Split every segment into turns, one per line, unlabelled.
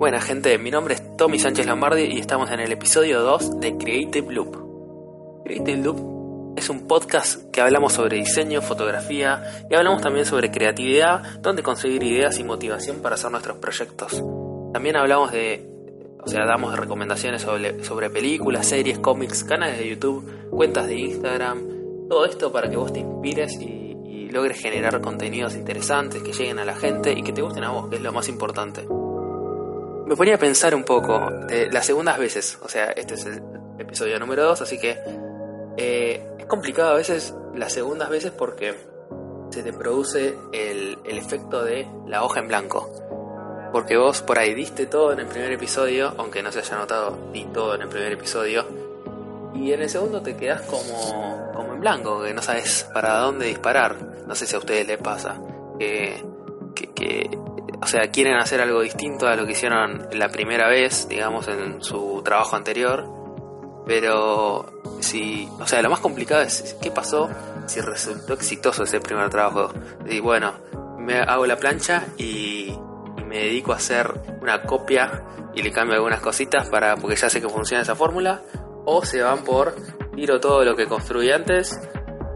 Buena gente, mi nombre es Tommy Sánchez Lombardi y estamos en el episodio 2 de Creative Loop. Creative Loop es un podcast que hablamos sobre diseño, fotografía y hablamos también sobre creatividad, donde conseguir ideas y motivación para hacer nuestros proyectos. También hablamos de, o sea, damos recomendaciones sobre, sobre películas, series, cómics, canales de YouTube, cuentas de Instagram, todo esto para que vos te inspires y, logres generar contenidos interesantes que lleguen a la gente y que te gusten a vos, que es lo más importante me ponía a pensar un poco de las segundas veces. O sea, este es el episodio número 2, así que eh, es complicado a veces las segundas veces porque se te produce el, el, efecto de la hoja en blanco. Porque vos por ahí diste todo en el primer episodio, aunque no se haya notado, di todo en el primer episodio. Y en el segundo te quedas como, como en blanco, que no sabes para dónde disparar. No sé si a ustedes les pasa. Que, que o sea, quieren hacer algo distinto a lo que hicieron la primera vez, digamos, en su trabajo anterior. Pero si, o sea, lo más complicado es qué pasó si resultó exitoso ese primer trabajo. Y bueno, me hago la plancha y, me dedico a hacer una copia y le cambio algunas cositas para porque ya sé que funciona esa fórmula. O se van por tiro todo lo que construí antes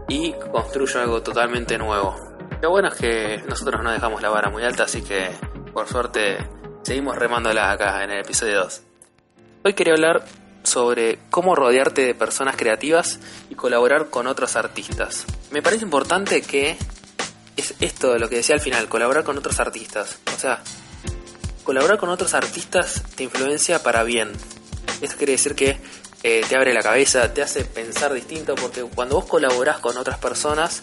y construyo algo totalmente nuevo. Lo bueno es que nosotros no dejamos la vara muy alta, así que por suerte seguimos remándola acá en el episodio 2. Hoy quería hablar sobre cómo rodearte de personas creativas y colaborar con otros artistas. Me parece importante que es esto lo que decía al final, colaborar con otros artistas. O sea, colaborar con otros artistas te influencia para bien. Esto quiere decir que eh, te abre la cabeza, te hace pensar distinto, porque cuando vos colaborás con otras personas,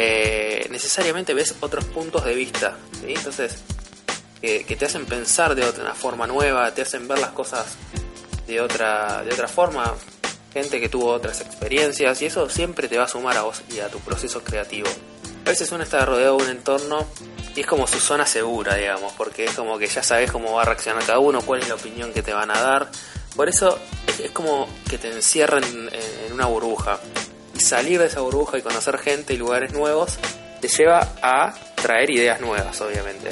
eh, necesariamente ves otros puntos de vista. Entonces, que, que, te hacen pensar de otra forma nueva, te hacen ver las cosas de otra, de otra forma. Gente que tuvo otras experiencias y eso siempre te va a sumar a vos y a tu proceso creativo. A veces uno está rodeado de un entorno y es como su zona segura, digamos, porque es como que ya sabes cómo va a reaccionar cada uno, cuál es la opinión que te van a dar. Por eso es, como que te encierran en, en una burbuja salir de esa burbuja y conocer gente y lugares nuevos te lleva a traer ideas nuevas, obviamente.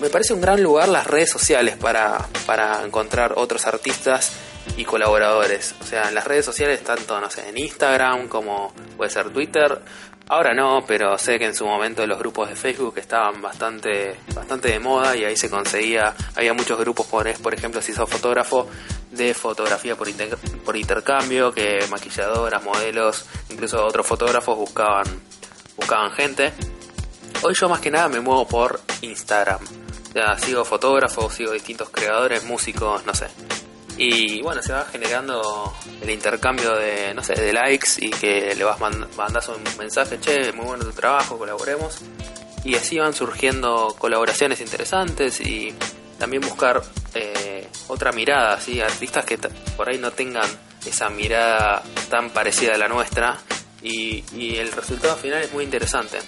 Me parece un gran lugar las redes sociales para, para encontrar otros artistas y colaboradores. O sea, en las redes sociales, tanto, no sé, en Instagram como puede ser Twitter. Ahora no, pero sé que en su momento los grupos de Facebook estaban bastante, bastante de moda y ahí se conseguía, había muchos grupos, por, por ejemplo, si sos fotógrafo, de fotografía por, inter, por intercambio, que maquilladoras, modelos, incluso otros fotógrafos buscaban, buscaban gente. Hoy yo más que nada me muevo por Instagram. Sea, sigo fotógrafos, sigo distintos creadores, músicos, no sé. Y bueno, se va generando el intercambio de, no sé, de likes y que le vas mand mandas un mensaje, che, muy bueno tu trabajo, colaboremos. Y así van surgiendo colaboraciones interesantes y también buscar eh, otra mirada, ¿sí? artistas que por ahí no tengan esa mirada tan parecida a la nuestra y, y el resultado final es muy interesante.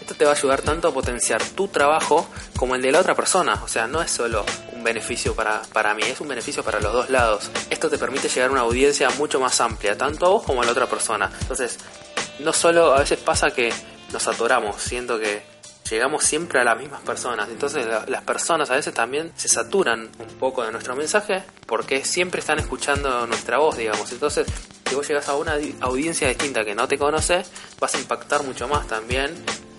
Esto te va a ayudar tanto a potenciar tu trabajo como el de la otra persona. O sea, no es solo un beneficio para, para mí, es un beneficio para los dos lados. Esto te permite llegar a una audiencia mucho más amplia, tanto a vos como a la otra persona. Entonces, no solo a veces pasa que nos atoramos, siento que llegamos siempre a las mismas personas. Entonces la, las personas a veces también se saturan un poco de nuestro mensaje porque siempre están escuchando nuestra voz, digamos. Entonces, si vos llegas a una audiencia distinta que no te conoce, vas a impactar mucho más también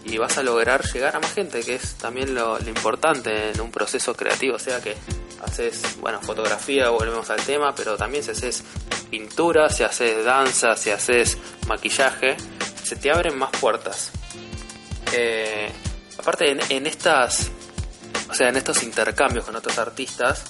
y vas a lograr llegar a más gente, que es también lo, lo importante en un proceso creativo. O sea que haces, bueno, fotografía, volvemos al tema, pero también si haces pintura, si haces danza, si haces maquillaje, se te abren más puertas. Eh, aparte en, estas o sea en estos intercambios con otros artistas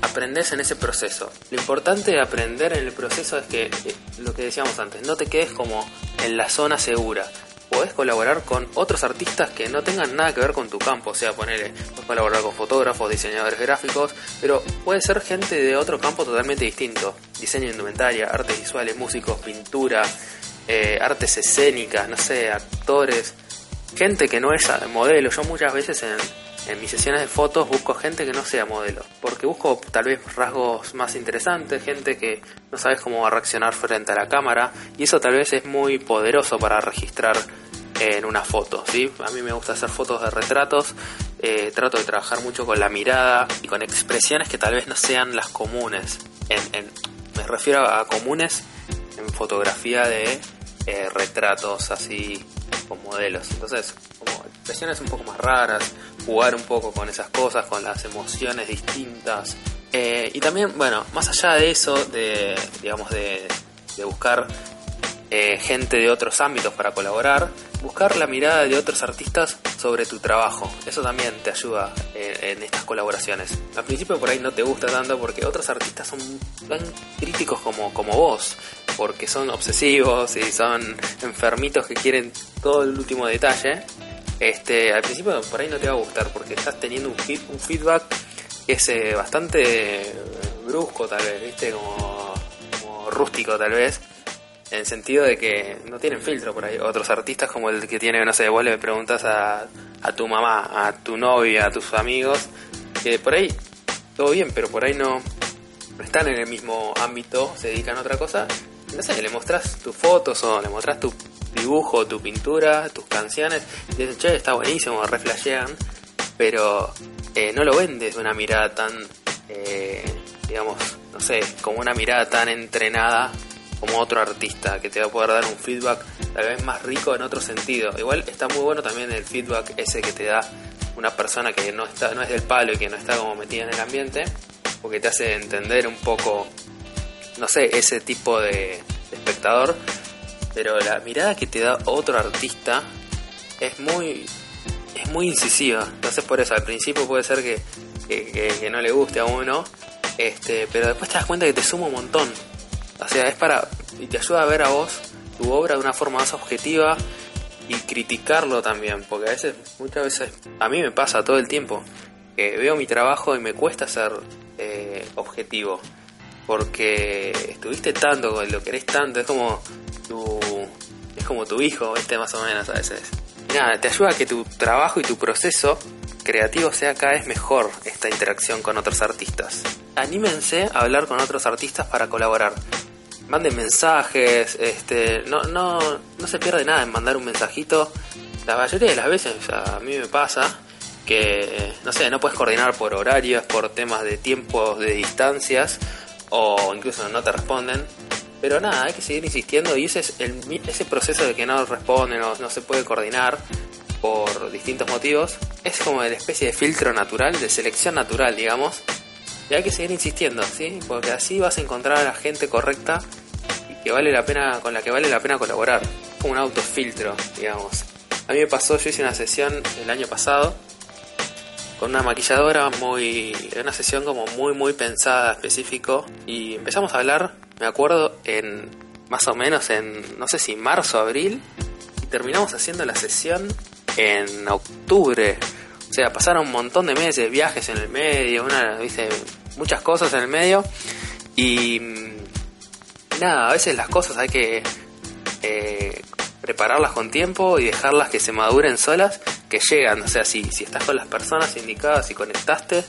aprendes en ese proceso. Lo importante de aprender en el proceso es que eh, lo que decíamos antes no te quedes como en la zona segura. Podés colaborar con otros artistas que no tengan nada que ver con tu campo, o sea, ponerle, puedes colaborar con fotógrafos, diseñadores gráficos, pero puede ser gente de otro campo totalmente distinto, diseño de indumentaria, artes visuales, músicos, pintura, eh, artes escénicas, no sé, actores, gente que no es modelo. Yo muchas veces en, mis sesiones de fotos busco gente que no sea modelo, porque busco tal vez rasgos más interesantes, gente que no sabes cómo va a reaccionar frente a la cámara, y eso tal vez es muy poderoso para registrar en una foto, ¿sí? A mí me gusta hacer fotos de retratos, eh, trato de trabajar mucho con la mirada y con expresiones que tal vez no sean las comunes. Me refiero a comunes en fotografía de eh, retratos así modelos. Entonces, como expresiones un poco más raras, jugar un poco con esas cosas, con las emociones distintas. Eh, y también, bueno, más allá de eso, de, digamos, de, de buscar eh, gente de otros ámbitos para colaborar, buscar la mirada de otros artistas sobre tu trabajo. Eso también te ayuda en, estas colaboraciones. Al principio por ahí no te gusta tanto porque otros artistas son tan críticos como, como vos, porque son obsesivos y son enfermitos que quieren todo el último detalle. Este, al principio por ahí no te va a gustar porque estás teniendo un, un feedback que es eh, bastante brusco tal vez, ¿viste? como rústico tal vez en el sentido de que no tienen filtro por ahí. Otros artistas como el que tiene, no sé, vos le preguntas a, a tu mamá, a tu novia, a tus amigos, que por ahí todo bien, pero por ahí no están en el mismo ámbito, se dedican a otra cosa. No sé, le mostrás tus fotos o le mostrás tu dibujo, tu pintura, tus canciones, y dicen, che, está buenísimo, reflashean, pero eh, no lo vendes de una mirada tan, eh, digamos, no sé, como una mirada tan entrenada como otro artista que te va a poder dar un feedback tal vez más rico en otro sentido. Igual está muy bueno también el feedback ese que te da una persona que no está no es del palo y que no está como metida en el ambiente, porque te hace entender un poco no sé, ese tipo de, espectador, pero la mirada que te da otro artista es muy es muy incisiva. Entonces por eso al principio puede ser que, que, que no le guste a uno, este, pero después te das cuenta que te suma un montón o sea, es para. y te ayuda a ver a vos tu obra de una forma más objetiva y criticarlo también, porque a veces, muchas veces, a mí me pasa todo el tiempo que veo mi trabajo y me cuesta ser eh, objetivo, porque estuviste tanto, lo querés tanto, es como tu, es como tu hijo, este más o menos a veces. nada, te ayuda a que tu trabajo y tu proceso creativo sea cada vez mejor esta interacción con otros artistas. Anímense a hablar con otros artistas para colaborar manden mensajes, este, no, no, no se pierde nada en mandar un mensajito. La mayoría de las veces a mí me pasa que, no sé, no puedes coordinar por horarios, por temas de tiempos, de distancias, o incluso no te responden. Pero nada, hay que seguir insistiendo y ese es el, ese proceso de que no responden o no se puede coordinar por distintos motivos. Es como la especie de filtro natural, de selección natural, digamos, y hay que seguir insistiendo, ¿sí? Porque así vas a encontrar a la gente correcta y que vale la pena, con la que vale la pena colaborar. Como un autofiltro, digamos. A mí me pasó, yo hice una sesión el año pasado con una maquilladora muy. una sesión como muy, muy pensada, específico. Y empezamos a hablar, me acuerdo, en más o menos en, no sé si marzo, abril. Y terminamos haciendo la sesión en octubre o sea, pasaron un montón de meses, viajes en el medio, una, ¿viste? muchas cosas en el medio. Y mm, nada, a veces las cosas hay que eh, prepararlas con tiempo y dejarlas que se maduren solas, que llegan. O sea, si, si estás con las personas indicadas y conectaste,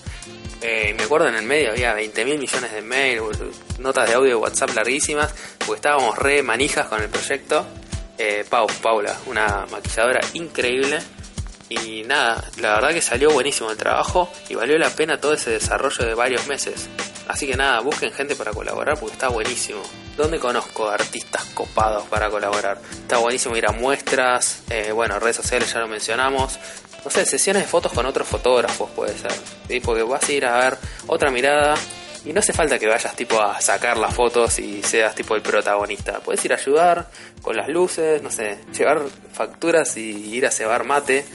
eh, me acuerdo en el medio había 20 mil millones de mails, notas de audio de WhatsApp larguísimas, porque estábamos re manijas con el proyecto. Eh, Pau, Paula, una maquilladora increíble y nada, la verdad que salió buenísimo el trabajo y valió la pena todo ese desarrollo de varios meses. Así que nada, busquen gente para colaborar porque está buenísimo. ¿Dónde conozco artistas copados para colaborar? Está buenísimo ir a muestras, eh, bueno, redes sociales ya lo mencionamos. No sé, sesiones de fotos con otros fotógrafos puede ser. ¿sí? Porque vas a ir a ver otra mirada y no hace falta que vayas tipo a sacar las fotos y seas tipo el protagonista. Puedes ir a ayudar con las luces, no sé, llevar facturas y ir a cebar mate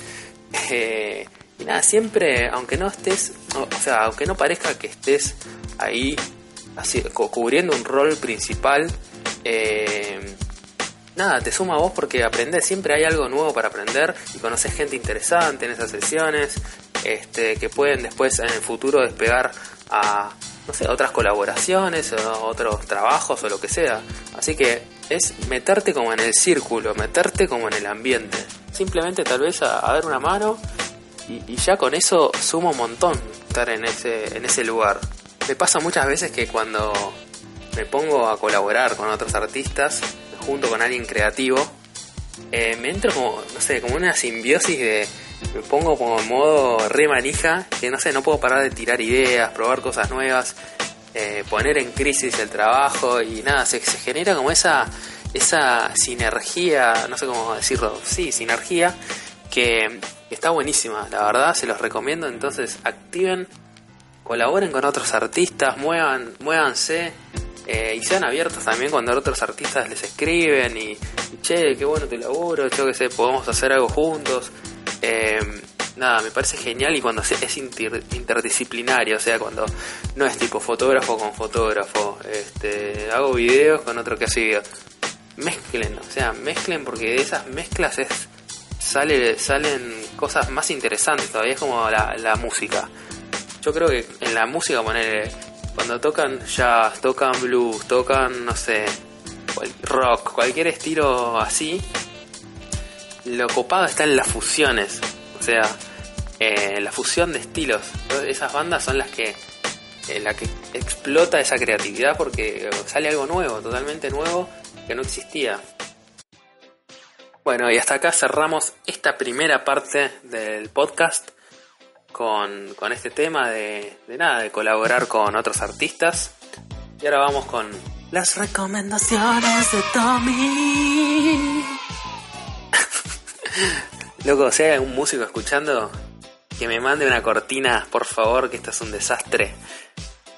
eh, y nada, siempre, aunque no estés, o, sea, aunque no parezca que estés ahí así, cubriendo un rol principal, eh, nada, te suma a vos porque aprendes, siempre hay algo nuevo para aprender y conoces gente interesante en esas sesiones, este, que pueden después en el futuro despegar a, no sé, otras colaboraciones otros trabajos o lo que sea. Así que es meterte como en el círculo, meterte como en el ambiente simplemente tal vez a, dar una mano y, ya con eso sumo un montón estar en ese, en ese lugar. Me pasa muchas veces que cuando me pongo a colaborar con otros artistas, junto con alguien creativo, eh, me entro como, no sé, como una simbiosis de, me pongo como en modo re manija, que no sé, no puedo parar de tirar ideas, probar cosas nuevas, eh, poner en crisis el trabajo y nada, se, genera como esa, esa sinergia, no sé cómo decirlo, sí, sinergia, que está buenísima, la verdad, se los recomiendo, entonces activen, colaboren con otros artistas, muevan, muévanse. Eh, y sean abiertos también cuando otros artistas les escriben y, che, qué bueno tu laburo, yo qué sé, podemos hacer algo juntos. Eh, nada, me parece genial y cuando es interdisciplinario, o sea, cuando no es tipo fotógrafo con fotógrafo, este, hago videos con otro que hace videos. Mezclen, o sea, mezclen porque de esas mezclas es, sale, salen cosas más interesantes todavía, es como la, música. Yo creo que en la música poner cuando tocan jazz, tocan blues, tocan, no sé, rock, cualquier estilo así, lo copado está en las fusiones. O sea, eh, la fusión de estilos. Esas bandas son las que eh, que explota esa creatividad porque sale algo nuevo, totalmente nuevo, que no existía. Bueno, y hasta acá cerramos esta primera parte del podcast con, con este tema de, de nada, de colaborar con otros artistas. Y ahora vamos con las recomendaciones de Tommy. Loco, si hay algún músico escuchando, que me mande una cortina, por favor, que esto es un desastre.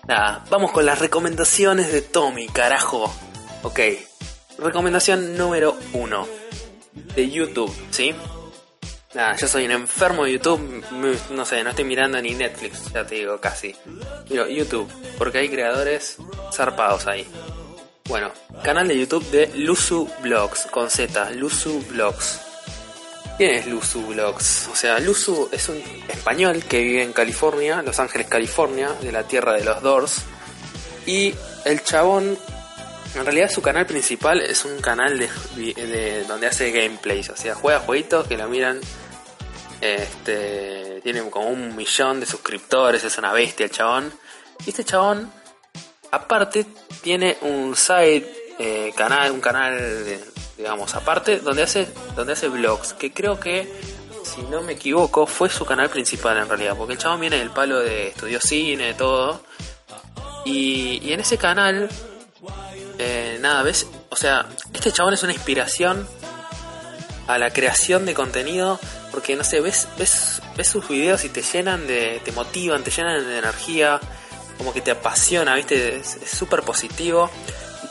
Nada, vamos con las recomendaciones de Tommy, carajo. Ok, recomendación número uno. De YouTube, ¿sí? Nada, yo soy un enfermo de YouTube, no sé, no estoy mirando ni Netflix, ya te digo, casi. Miro YouTube, porque hay creadores zarpados ahí. Bueno, canal de YouTube de Luzu Blogs, con Z, Luzu Blogs. ¿Quién es Luzu? O sea, Luzu es un español que vive en California, Los Ángeles, California, de la tierra de los Doors. Y el chabón en realidad su canal principal es un canal de, donde hace gameplays, o sea, juega jueguitos que lo miran. Este, tiene como un millón de suscriptores, es una bestia el chabón. Y este chabón, aparte, tiene un side eh, canal, un canal, digamos, aparte, donde hace, donde hace vlogs, que creo que, si no me equivoco, fue su canal principal en realidad, porque el chabón viene del palo de estudió cine, todo. Y, y en ese canal eh, nada, ves, o sea, este chabón es una inspiración a la creación de contenido porque no sé, ves, ves, ves sus videos y te llenan de, te motivan, te llenan de energía, como que te apasiona, viste, es súper positivo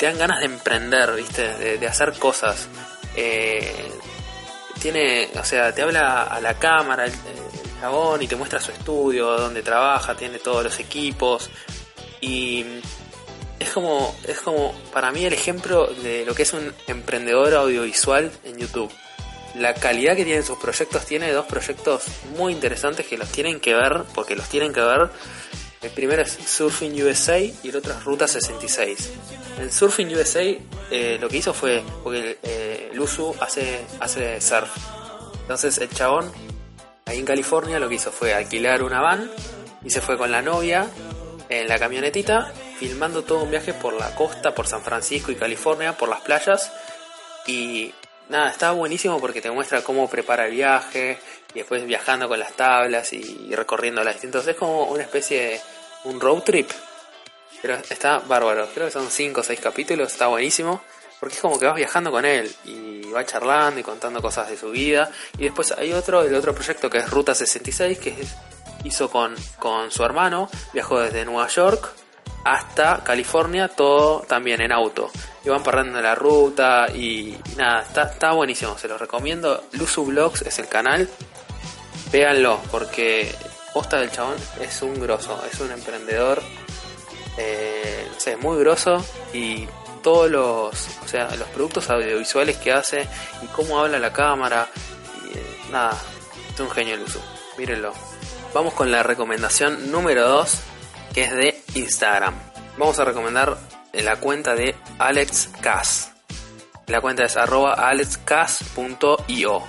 te dan ganas de emprender, viste, de, hacer cosas. Eh, tiene, o sea, te habla a la cámara el, y te muestra su estudio, donde trabaja, tiene todos los equipos y es como, es como para mí el ejemplo de lo que es un emprendedor audiovisual en YouTube. La calidad que tienen sus proyectos, tiene dos proyectos muy interesantes que los tienen que ver, porque los tienen que ver. El primero es Surfing USA y el otro es Ruta 66. En Surfing USA eh, lo que hizo fue, porque eh, Luzu hace, hace surf. Entonces el chabón, ahí en California, lo que hizo fue alquilar una van y se fue con la novia en la camionetita filmando todo un viaje por la costa, por San Francisco y California, por las playas. Y nada, está buenísimo porque te muestra cómo prepara el viaje y después viajando con las tablas y recorriendo las distintas. Es como una especie de un road trip. Pero está bárbaro. Creo que son 5 o 6 capítulos, está buenísimo. Porque es como que vas viajando con él y va charlando y contando cosas de su vida. Y después hay otro, el otro proyecto que es Ruta 66, que hizo con, con su hermano. Viajó desde Nueva York hasta California, todo también en auto. Y van parando la ruta y, nada, está, está, buenísimo, se los recomiendo. Luzu Vlogs es el canal, véanlo porque posta del chabón es un grosso, es un emprendedor, eh, sé, muy grosso y todos los, o sea, los productos audiovisuales que hace y cómo habla la cámara, eh, nada, es un genio Luzu, mírenlo. Vamos con la recomendación número 2 que es de Instagram. Vamos a recomendar la cuenta de Alex La cuenta es arroba alexcas.io.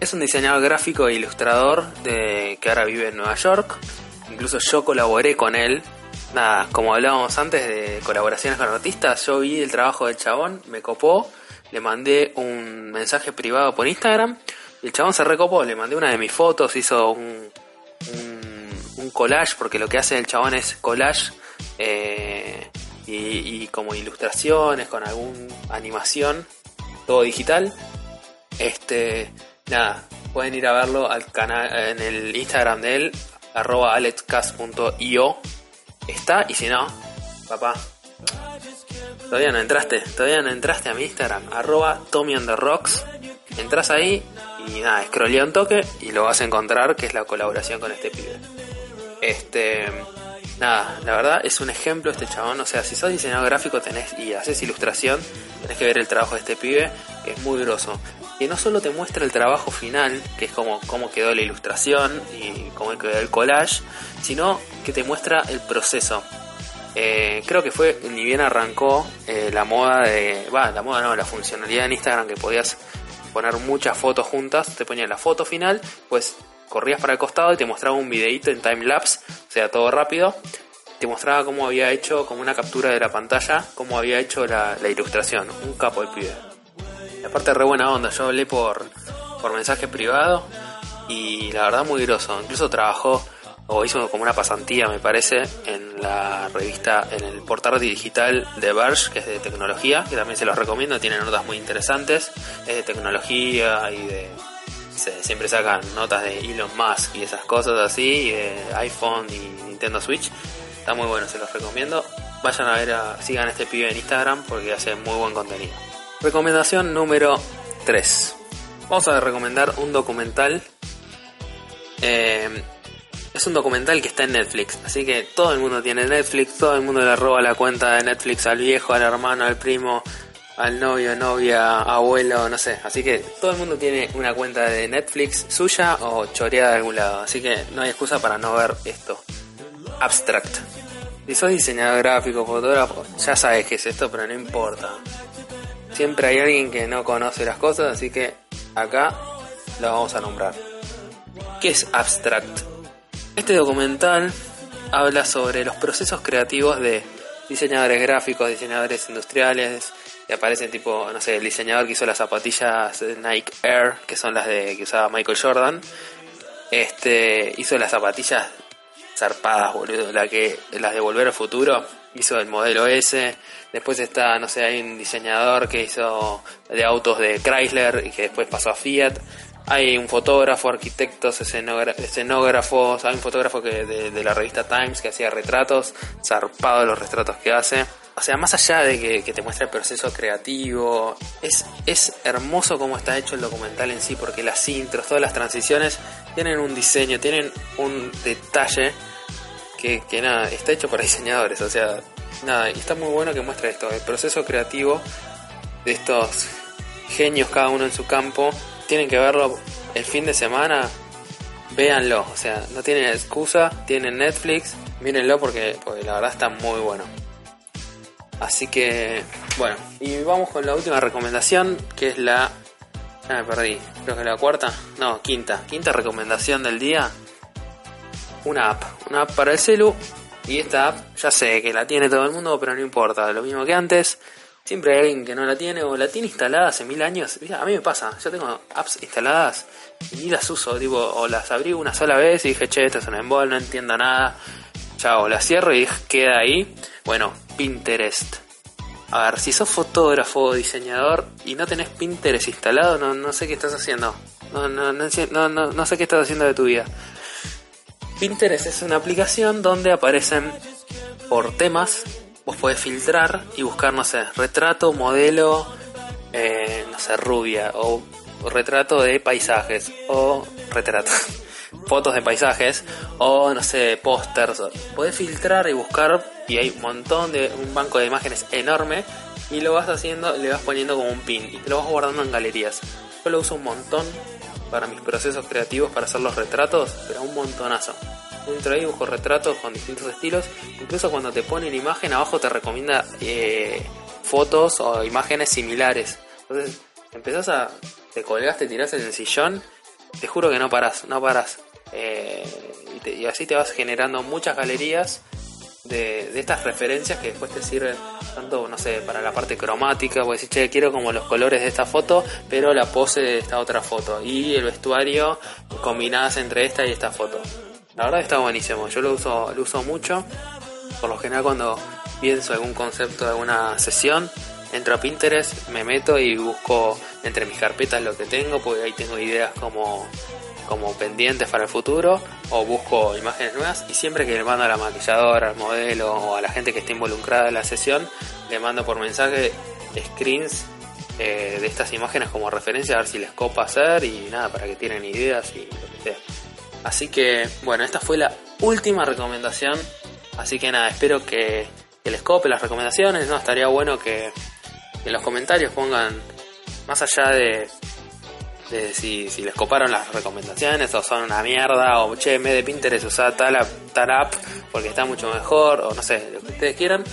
Es un diseñador gráfico e ilustrador de, que ahora vive en Nueva York. Incluso yo colaboré con él. Nada, como hablábamos antes de colaboraciones con artistas, yo vi el trabajo del chabón, me copó, le mandé un mensaje privado por Instagram el chabón se recopó, le mandé una de mis fotos, hizo un, un, collage, porque lo que hace el chabón es collage eh, y, como ilustraciones con alguna animación, todo digital. Este, nada, pueden ir a verlo al canal en el Instagram de él, arroba alexcast.io. Está, y si no, papá, todavía no entraste, todavía no entraste a mi Instagram, arroba Tommy on the Rocks. Entras ahí y nada, scrollea un toque y lo vas a encontrar que es la colaboración con este pibe. Este, nada, la verdad es un ejemplo este chabón. O sea, si sos diseñador gráfico tenés y haces ilustración, tenés que ver el trabajo de este pibe, que es muy groso. Que no solo te muestra el trabajo final, que es como cómo quedó la ilustración y cómo quedó el collage, sino que te muestra el proceso. Eh, creo que fue ni bien arrancó eh, la moda de. Va, la moda no, la funcionalidad en Instagram que podías poner muchas fotos juntas, te ponía la foto final, pues corrías para el costado y te mostraba un videito en time lapse, o sea, todo rápido. Te mostraba cómo había hecho, como una captura de la pantalla, cómo había hecho la, ilustración. Un capo el pibe. Aparte, re buena onda. Yo hablé por, por mensaje privado y la verdad, muy groso. Incluso trabajó o hizo como una pasantía, me parece, en la revista, en el portal digital de Verge, que es de tecnología, que también se los recomiendo, tiene notas muy interesantes, es de tecnología y de... siempre sacan notas de Elon Musk y esas cosas así, de iPhone y Nintendo Switch. Está muy bueno, se los recomiendo. Vayan a ver, a, sigan este pibe en Instagram porque hace muy buen contenido. Recomendación número 3. Vamos a recomendar un documental eh, es un documental que está en Netflix, así que todo el mundo tiene Netflix, todo el mundo le roba la cuenta de Netflix al viejo, al hermano, al primo, al novio, novia, abuelo, no sé. Así que todo el mundo tiene una cuenta de Netflix suya o choreada de algún lado, así que no hay excusa para no ver esto. Abstract. Si sos diseñador gráfico, fotógrafo, ya sabes qué es esto, pero no importa. Siempre hay alguien que no conoce las cosas, así que acá lo vamos a nombrar. ¿Qué es Abstract? Este documental habla sobre los procesos creativos de diseñadores gráficos, diseñadores industriales, y aparecen tipo, no sé, el diseñador que hizo las zapatillas Nike Air, que son las de que usaba Michael Jordan, este hizo las zapatillas zarpadas, boludo, la que las de Volver al Futuro, hizo el modelo S, después está, no sé, hay un diseñador que hizo de autos de Chrysler y que después pasó a Fiat, hay un fotógrafo, arquitectos, escenógrafos, hay un fotógrafo que de, la revista Times que hacía retratos, zarpado los retratos que hace. O sea, más allá de que, te muestre el proceso creativo, es, es hermoso cómo está hecho el documental en sí, porque las intros, todas las transiciones tienen un diseño, tienen un detalle que, nada, está hecho para diseñadores. O sea, nada, y está muy bueno que muestre esto, el proceso creativo de estos genios, cada uno en su campo, tienen que verlo el fin de semana, véanlo. O sea, no tienen excusa, tienen Netflix, mírenlo porque, la verdad está muy bueno. Así que, bueno, y vamos con la última recomendación, que es la... Ya me perdí, creo que la cuarta, no, quinta, quinta recomendación del día. Una app, una app para el celu. Y esta app, ya sé que la tiene todo el mundo, pero no importa, lo mismo que antes. Siempre hay alguien que no la tiene o la tiene instalada hace mil años. A mí me pasa, yo tengo apps instaladas y ni las uso, tipo, o las abrí una sola vez y dije, che, esto es un embol, no entiendo nada. Chao, la cierro y queda ahí. Bueno, Pinterest. A ver, si sos fotógrafo o diseñador y no tenés Pinterest instalado, no, no sé qué estás haciendo. No, no, no sé qué estás haciendo de tu vida. Pinterest es una aplicación donde aparecen por temas vos podés filtrar y buscar, no sé, retrato, modelo, eh, no sé, rubia, o, retrato de paisajes, o retrato, fotos de paisajes, o no sé, pósters. Podés filtrar y buscar, y hay un montón de, un banco de imágenes enorme, y lo vas haciendo, le vas poniendo como un pin, y lo vas guardando en galerías. Yo lo uso un montón para mis procesos creativos, para hacer los retratos, pero un montonazo dentro de ahí busco retratos con distintos estilos. Incluso cuando te pone la imagen abajo te recomienda eh, fotos o imágenes similares. Entonces empezás a... te colgás, te tirás en el sillón, te juro que no paras, no paras. Eh, y, así te vas generando muchas galerías de, estas referencias que después te sirven tanto, no sé, para la parte cromática, pues decir, che, quiero como los colores de esta foto, pero la pose de esta otra foto y el vestuario combinadas entre esta y esta foto. La verdad está buenísimo, yo lo uso, lo uso mucho, por lo general cuando pienso algún concepto de alguna sesión, entro a Pinterest, me meto y busco entre mis carpetas lo que tengo, porque ahí tengo ideas como como pendientes para el futuro o busco imágenes nuevas y siempre que le mando a la maquilladora, al modelo o a la gente que esté involucrada en la sesión, le mando por mensaje screens eh, de estas imágenes como referencia a ver si les copa hacer y nada, para que tienen ideas y lo que sea. Así que bueno, esta fue la última recomendación, así que nada, espero que, les cope las recomendaciones, no estaría bueno que en los comentarios pongan más allá de de si, si les coparon las recomendaciones o son una mierda o che, en vez de Pinterest usa tal, tal app porque está mucho mejor o no sé, lo que ustedes quieran,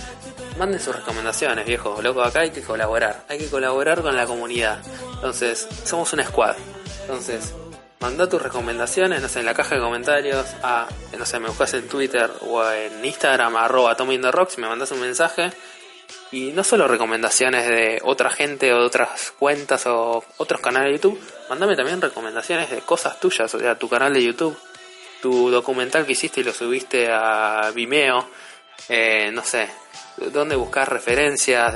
manden sus recomendaciones, viejo, loco, acá hay que colaborar, hay que colaborar con la comunidad. Entonces, somos una squad. Entonces, manda tus recomendaciones, no sé, en la caja de comentarios, a, no sé, me buscas en Twitter o en Instagram, arroba Rocks, me mandas un mensaje y no solo recomendaciones de otra gente o de otras cuentas o otros canales de YouTube, mandame también recomendaciones de cosas tuyas, o sea, tu canal de YouTube, tu documental que hiciste y lo subiste a Vimeo, eh, no sé, dónde buscar referencias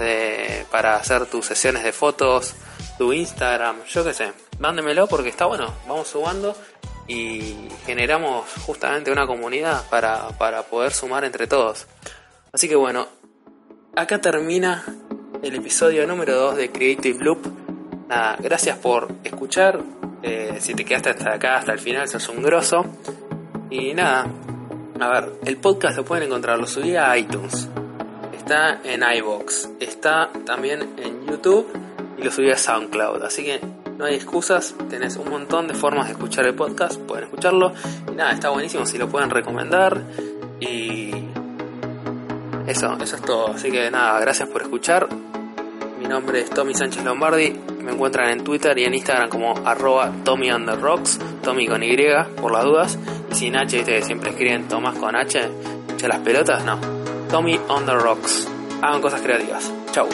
para hacer tus sesiones de fotos, tu Instagram, yo qué sé, mándemelo porque está bueno, vamos sumando y generamos justamente una comunidad para, para poder sumar entre todos. Así que bueno, acá termina el episodio número 2 de Creative Loop. Nada, gracias por escuchar. Eh, si te quedaste hasta acá, hasta el final, sos un grosso. Y nada, a ver, el podcast lo pueden encontrar, lo subí a iTunes. Está en iBox, está también en YouTube y lo subí a SoundCloud. Así que no hay excusas, tenés un montón de formas de escuchar el podcast, pueden escucharlo. Y nada, está buenísimo si lo pueden recomendar. Y eso, eso es todo. Así que nada, gracias por escuchar. Mi nombre es Tommy Sánchez Lombardi. Me encuentran en Twitter y en Instagram como arroba Tommy Rocks, Tommy con Y, por las dudas. Y sin H, siempre escriben Tomás con H. ¿Echa las pelotas? No. Tommy on the Rocks. Hagan cosas creativas. Chau.